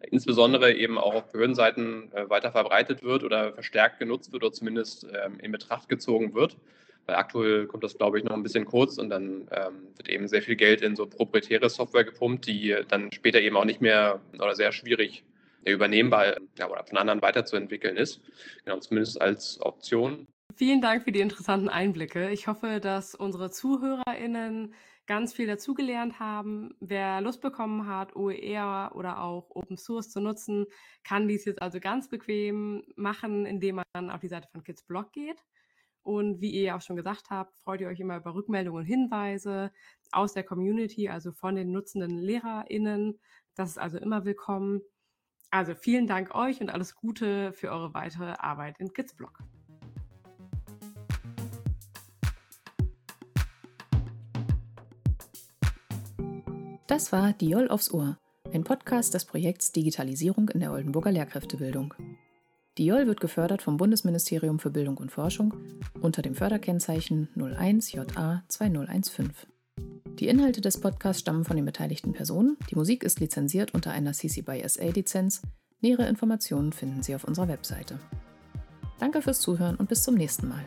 E: insbesondere eben auch auf Behördenseiten äh, weiter verbreitet wird oder verstärkt genutzt wird oder zumindest ähm, in Betracht gezogen wird. Weil aktuell kommt das, glaube ich, noch ein bisschen kurz und dann ähm, wird eben sehr viel Geld in so proprietäre Software gepumpt, die dann später eben auch nicht mehr oder sehr schwierig übernehmbar ja, oder von anderen weiterzuentwickeln ist. Genau, zumindest als Option.
B: Vielen Dank für die interessanten Einblicke. Ich hoffe, dass unsere ZuhörerInnen ganz viel dazugelernt haben. Wer Lust bekommen hat, OER oder auch Open Source zu nutzen, kann dies jetzt also ganz bequem machen, indem man auf die Seite von Kids Blog geht. Und wie ihr ja auch schon gesagt habt, freut ihr euch immer über Rückmeldungen und Hinweise aus der Community, also von den nutzenden LehrerInnen. Das ist also immer willkommen. Also vielen Dank euch und alles Gute für eure weitere Arbeit in Kids Blog.
A: Das war Diol aufs Ohr, ein Podcast des Projekts Digitalisierung in der Oldenburger Lehrkräftebildung. Diol wird gefördert vom Bundesministerium für Bildung und Forschung unter dem Förderkennzeichen 01JA 2015. Die Inhalte des Podcasts stammen von den beteiligten Personen. Die Musik ist lizenziert unter einer CC by SA Lizenz. Nähere Informationen finden Sie auf unserer Webseite. Danke fürs Zuhören und bis zum nächsten Mal.